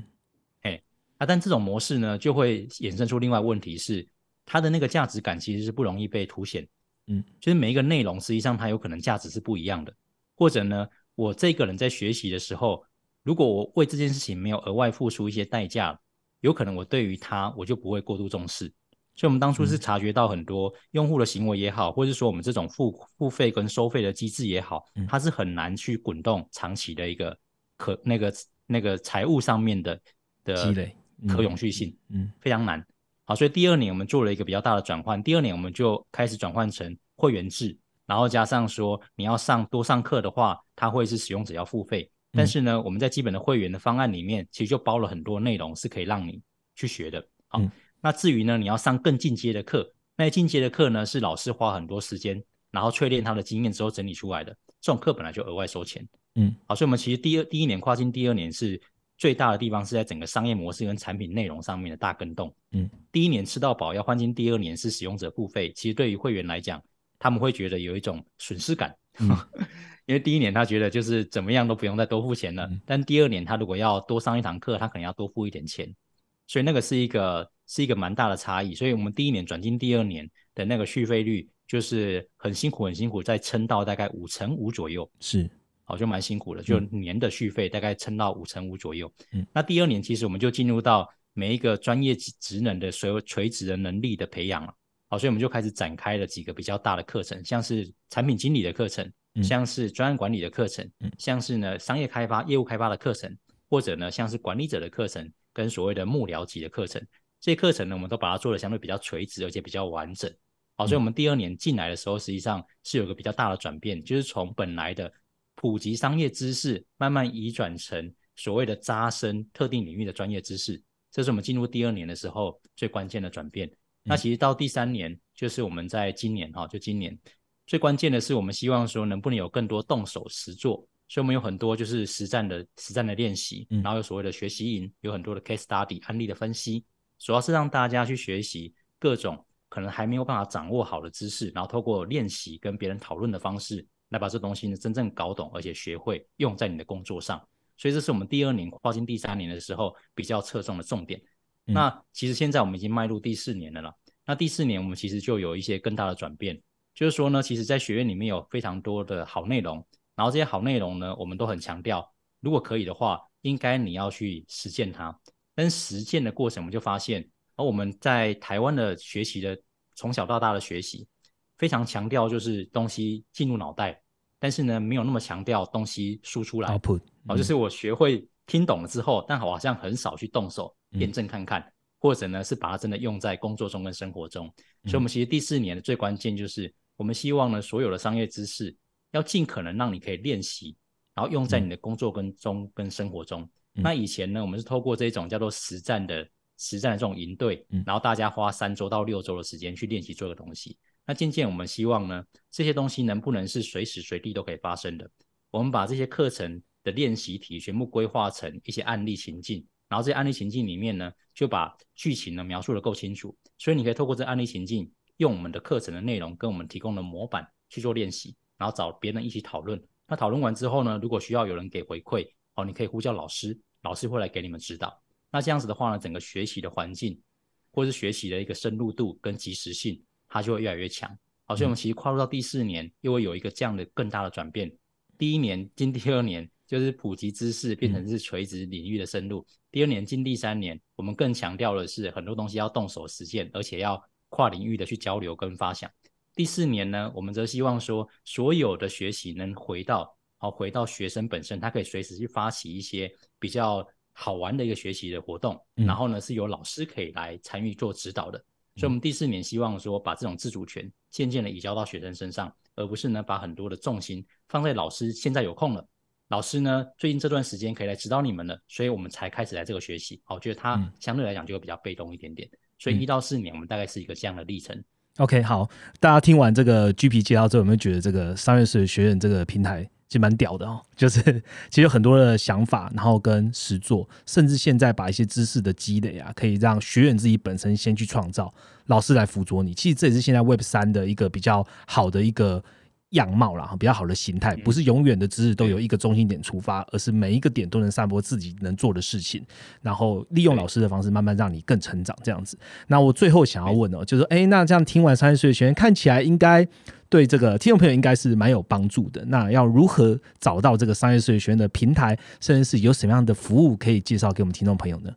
B: 哎，啊，但这种模式呢，就会衍生出另外问题是，它的那个价值感其实是不容易被凸显，
A: 嗯，
B: 就是每一个内容实际上它有可能价值是不一样的，或者呢，我这个人在学习的时候，如果我为这件事情没有额外付出一些代价，有可能我对于它我就不会过度重视。所以，我们当初是察觉到很多用户的行为也好，或者是说我们这种付付费跟收费的机制也好，它是很难去滚动长期的一个可那个那个财务上面的的
A: 积累
B: 可永续性，
A: 嗯，
B: 非常难。好，所以第二年我们做了一个比较大的转换，第二年我们就开始转换成会员制，然后加上说你要上多上课的话，它会是使用者要付费，但是呢，我们在基本的会员的方案里面，其实就包了很多内容是可以让你去学的，好。那至于呢，你要上更进阶的课，那进阶的课呢是老师花很多时间，然后淬炼他的经验之后整理出来的，这种课本来就额外收钱。
A: 嗯，
B: 好，所以我们其实第二第一年跨境第二年是最大的地方是在整个商业模式跟产品内容上面的大更动。
A: 嗯，
B: 第一年吃到饱要换进第二年是使用者付费，其实对于会员来讲，他们会觉得有一种损失感，[LAUGHS] 因为第一年他觉得就是怎么样都不用再多付钱了，但第二年他如果要多上一堂课，他可能要多付一点钱，所以那个是一个。是一个蛮大的差异，所以我们第一年转进第二年的那个续费率就是很辛苦很辛苦，再撑到大概五成五左右，
A: 是，
B: 好就蛮辛苦的，就年的续费大概撑到五成五左右。
A: 嗯，
B: 那第二年其实我们就进入到每一个专业职能的所有垂直的能力的培养了，好，所以我们就开始展开了几个比较大的课程，像是产品经理的课程，像是专案管理的课程，像是呢商业开发、业务开发的课程，或者呢像是管理者的课程跟所谓的幕僚级的课程。这些课程呢，我们都把它做的相对比较垂直，而且比较完整。好，所以我们第二年进来的时候，实际上是有个比较大的转变，就是从本来的普及商业知识，慢慢移转成所谓的扎深特定领域的专业知识。这是我们进入第二年的时候最关键的转变。那其实到第三年，就是我们在今年哈，就今年最关键的是，我们希望说能不能有更多动手实做。所以我们有很多就是实战的实战的练习，然后有所谓的学习营，有很多的 case study 案例的分析，主要是让大家去学习各种可能还没有办法掌握好的知识，然后透过练习跟别人讨论的方式，来把这东西呢真正搞懂，而且学会用在你的工作上。所以这是我们第二年跨进第三年的时候比较侧重的重点。那其实现在我们已经迈入第四年了啦。那第四年我们其实就有一些更大的转变，就是说呢，其实在学院里面有非常多的好内容。然后这些好内容呢，我们都很强调，如果可以的话，应该你要去实践它。但实践的过程，我们就发现，而我们在台湾的学习的从小到大的学习，非常强调就是东西进入脑袋，但是呢，没有那么强调东西输出来。啊，就是我学会听懂了之后，但好像很少去动手验证看看，或者呢是把它真的用在工作中跟生活中。所以，我们其实第四年的最关键就是，我们希望呢，所有的商业知识。要尽可能让你可以练习，然后用在你的工作跟中跟生活中。那以前呢，我们是透过这种叫做实战的实战的这种营队，然后大家花三周到六周的时间去练习做个东西。那渐渐我们希望呢，这些东西能不能是随时随地都可以发生的？我们把这些课程的练习题全部规划成一些案例情境，然后这些案例情境里面呢，就把剧情呢描述的够清楚，所以你可以透过这案例情境，用我们的课程的内容跟我们提供的模板去做练习。然后找别人一起讨论。那讨论完之后呢，如果需要有人给回馈，哦，你可以呼叫老师，老师会来给你们指导。那这样子的话呢，整个学习的环境，或是学习的一个深入度跟及时性，它就会越来越强。好，所以我们其实跨入到第四年，又会有一个这样的更大的转变。第一年进第二年，就是普及知识变成是垂直领域的深入。第二年进第三年，我们更强调的是很多东西要动手实践，而且要跨领域的去交流跟发想。第四年呢，我们则希望说，所有的学习能回到，好回到学生本身，他可以随时去发起一些比较好玩的一个学习的活动，然后呢，是由老师可以来参与做指导的。所以，我们第四年希望说，把这种自主权渐渐的移交到学生身上，而不是呢，把很多的重心放在老师现在有空了，老师呢最近这段时间可以来指导你们了，所以我们才开始来这个学习。我觉得他相对来讲就会比较被动一点点。所以一到四年，我们大概是一个这样的历程。
A: OK，好，大家听完这个 GP 介绍之后，有没有觉得这个商业史学院这个平台其实蛮屌的哦？就是其实有很多的想法，然后跟实做，甚至现在把一些知识的积累啊，可以让学员自己本身先去创造，老师来辅佐你。其实这也是现在 Web 三的一个比较好的一个。样貌啦，比较好的形态，不是永远的知识都有一个中心点出发，而是每一个点都能散播自己能做的事情，然后利用老师的方式慢慢让你更成长这样子。那我最后想要问哦，就是哎，那这样听完商业税学院，看起来应该对这个听众朋友应该是蛮有帮助的。那要如何找到这个商业税学院的平台，甚至是有什么样的服务可以介绍给我们听众朋友呢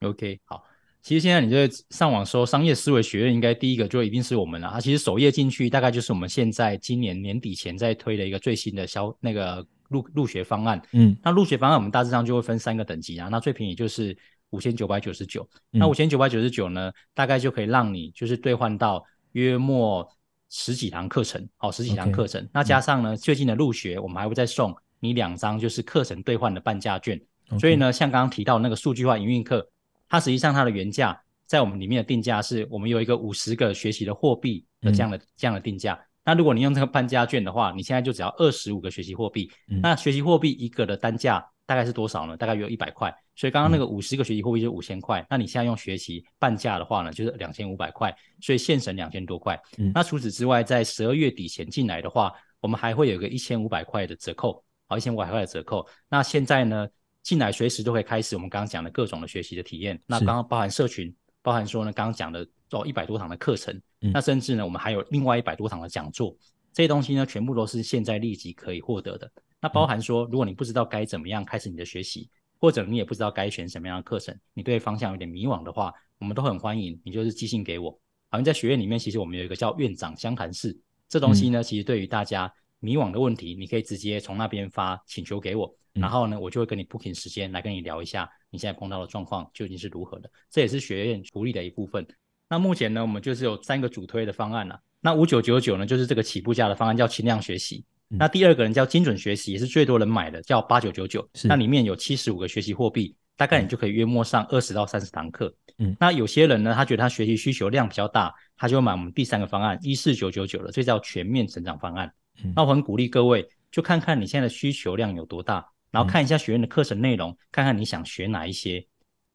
B: ？OK，好。其实现在你在上网搜商业思维学院，应该第一个就一定是我们了。它其实首页进去，大概就是我们现在今年年底前在推的一个最新的销那个入入学方案。嗯，那入学方案我们大致上就会分三个等级啊。那最便宜就是五千九百九十九。那五千九百九十九呢，大概就可以让你就是兑换到约莫十几堂课程，好十几堂课程。那加上呢最近的入学，我们还会再送你两张就是课程兑换的半价券。所以呢，像刚刚提到那个数据化营运课。它实际上它的原价在我们里面的定价是我们有一个五十个学习的货币的这样的这样的定价。那如果你用这个半价券的话，你现在就只要二十五个学习货币。那学习货币一个的单价大概是多少呢？大概有一百块。所以刚刚那个五十个学习货币就五千块。那你现在用学习半价的话呢，就是两千五百块。所以现省两千多块。那除此之外，在十二月底前进来的话，我们还会有个一千五百块的折扣。好，一千五百块的折扣。那现在呢？进来随时都会开始我们刚刚讲的各种的学习的体验，那刚刚包含社群，包含说呢刚刚讲的做一百多堂的课程，那甚至呢我们还有另外一百多堂的讲座，这些东西呢全部都是现在立即可以获得的。那包含说如果你不知道该怎么样开始你的学习，或者你也不知道该选什么样的课程，你对方向有点迷惘的话，我们都很欢迎你就是寄信给我。好像在学院里面，其实我们有一个叫院长相谈室，这东西呢其实对于大家迷惘的问题，你可以直接从那边发请求给我。然后呢，我就会跟你 booking 时间来跟你聊一下你现在碰到的状况究竟是如何的，这也是学院福利的一部分。那目前呢，我们就是有三个主推的方案了。那五九九九呢，就是这个起步价的方案，叫轻量学习。那第二个人叫精准学习，也是最多人买的，叫八九九九。那里面有七十五个学习货币，大概你就可以约莫上二十到三十堂课。
A: 嗯，
B: 那有些人呢，他觉得他学习需求量比较大，他就买我们第三个方案一四九九九了，这叫全面成长方案。那我很鼓励各位，就看看你现在的需求量有多大，然后看一下学院的课程内容，看看你想学哪一些，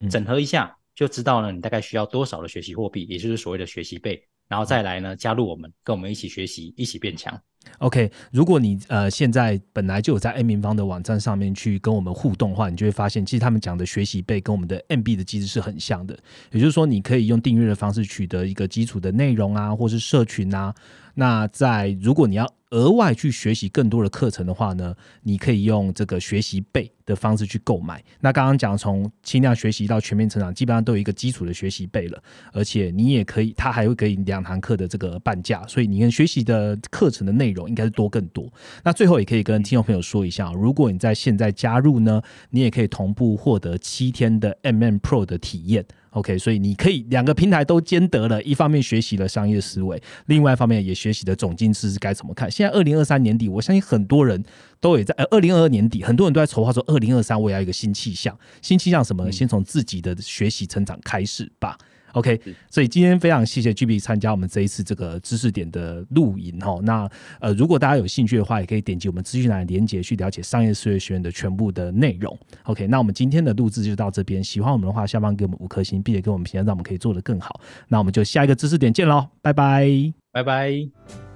B: 整合一下就知道了你大概需要多少的学习货币，也就是所谓的学习费，然后再来呢加入我们，跟我们一起学习，一起变强。
A: OK，如果你呃现在本来就有在 M 平方的网站上面去跟我们互动的话，你就会发现，其实他们讲的学习背跟我们的 MB 的机制是很像的。也就是说，你可以用订阅的方式取得一个基础的内容啊，或是社群啊。那在如果你要额外去学习更多的课程的话呢，你可以用这个学习背的方式去购买。那刚刚讲从轻量学习到全面成长，基本上都有一个基础的学习背了，而且你也可以，它还会给你两堂课的这个半价，所以你跟学习的课程的内容应该是多更多。那最后也可以跟听众朋友说一下，如果你在现在加入呢，你也可以同步获得七天的 MM Pro 的体验。OK，所以你可以两个平台都兼得了，一方面学习了商业思维，另外一方面也学习了总经知识该怎么看。现在二零二三年底，我相信很多人都也在呃二零二二年底，很多人都在筹划说二零二三我要一个新气象，新气象什么？先从自己的学习成长开始吧。OK，所以今天非常谢谢 GB 参加我们这一次这个知识点的录影哈。那呃，如果大家有兴趣的话，也可以点击我们资讯栏的连接去了解商业思维学院的全部的内容。OK，那我们今天的录制就到这边。喜欢我们的话，下方给我们五颗星，并且给我们评价，让我们可以做得更好。那我们就下一个知识点见喽，拜拜，
B: 拜拜。